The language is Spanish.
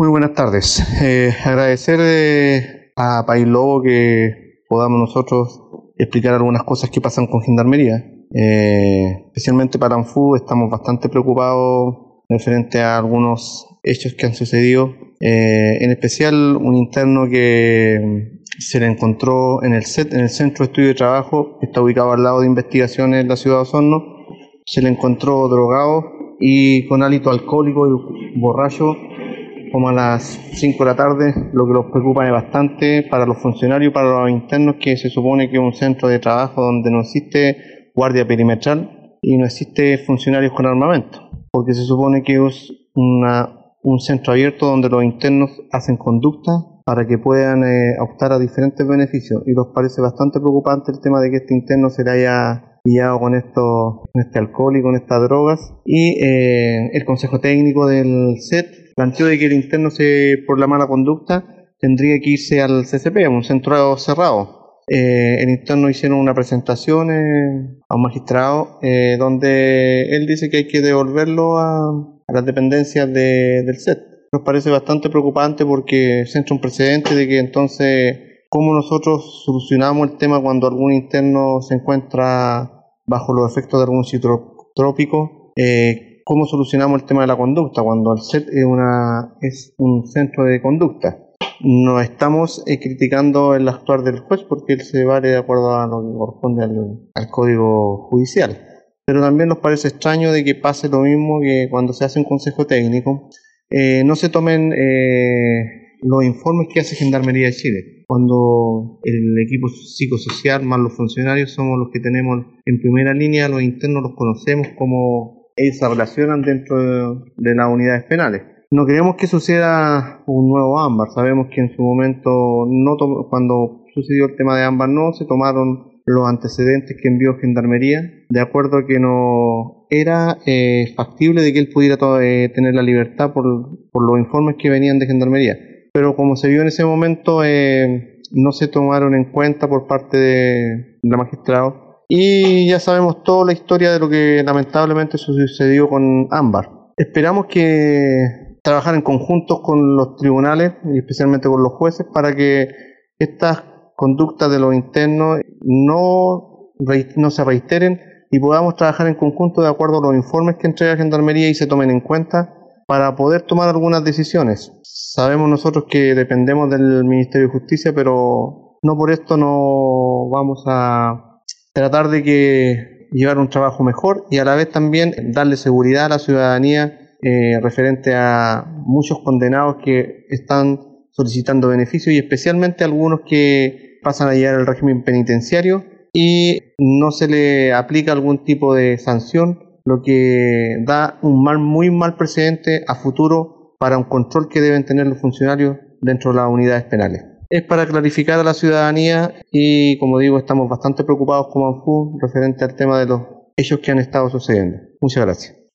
Muy buenas tardes. Eh, agradecer eh, a País Lobo que podamos nosotros explicar algunas cosas que pasan con Gendarmería. Eh, especialmente para Anfu estamos bastante preocupados referente a algunos hechos que han sucedido. en especial un interno que se le encontró en el set, en el centro de estudio de trabajo, está ubicado al lado de investigaciones en la ciudad de Osorno. Se le encontró drogado y con hálito alcohólico y borracho como a las 5 de la tarde, lo que los preocupa es bastante para los funcionarios para los internos, que se supone que es un centro de trabajo donde no existe guardia perimetral y no existe funcionarios con armamento, porque se supone que es una, un centro abierto donde los internos hacen conducta para que puedan eh, optar a diferentes beneficios. Y nos parece bastante preocupante el tema de que este interno se le haya pillado con esto, con este alcohol y con estas drogas. Y eh, el consejo técnico del SET planteó de que el interno, se, por la mala conducta, tendría que irse al CCP, a un centro cerrado. Eh, el interno hicieron una presentación eh, a un magistrado eh, donde él dice que hay que devolverlo a, las dependencias del SET. Nos parece bastante preocupante porque se entra un precedente de que entonces, ¿cómo nosotros solucionamos el tema cuando algún interno se encuentra bajo los efectos de algún citotrópico? Cómo solucionamos el tema de la conducta cuando el SET es, una, es un centro de conducta. No estamos eh, criticando el actuar del juez porque él se vale de acuerdo a lo que corresponde al, código judicial. Pero también nos parece extraño de que pase lo mismo que cuando se hace un consejo técnico, eh, no se tomen eh, los informes que hace Gendarmería de Chile. Cuando el equipo psicosocial más los funcionarios somos los que tenemos en primera línea, los internos los conocemos como ellos se relacionan dentro de, las unidades penales. No queremos que suceda un nuevo ámbar. Sabemos que en su momento, no cuando sucedió el tema de ámbar, no se tomaron los antecedentes que envió Gendarmería, de acuerdo a que no era eh, factible de que él pudiera eh, tener la libertad por, por, los informes que venían de Gendarmería. Pero como se vio en ese momento, eh, no se tomaron en cuenta por parte de la magistrado y ya sabemos toda la historia de lo que lamentablemente sucedió con Ámbar. Esperamos que trabajar en conjunto con los tribunales y especialmente con los jueces para que estas conductas de los internos no, no se reiteren y podamos trabajar en conjunto de acuerdo a los informes que entrega Gendarmería y se tomen en cuenta para poder tomar algunas decisiones. Sabemos nosotros que dependemos del Ministerio de Justicia, pero no por esto no vamos a tratar de que llevar un trabajo mejor y a la vez también darle seguridad a la ciudadanía eh, referente a muchos condenados que están solicitando beneficios y especialmente algunos que pasan a llegar al régimen penitenciario y no se le aplica algún tipo de sanción, lo que da un mal, muy mal precedente a futuro para un control que deben tener los funcionarios dentro de las unidades penales es para clarificar a la ciudadanía y, como digo, estamos bastante preocupados como ANFU referente al tema de los hechos que han estado sucediendo. Muchas gracias.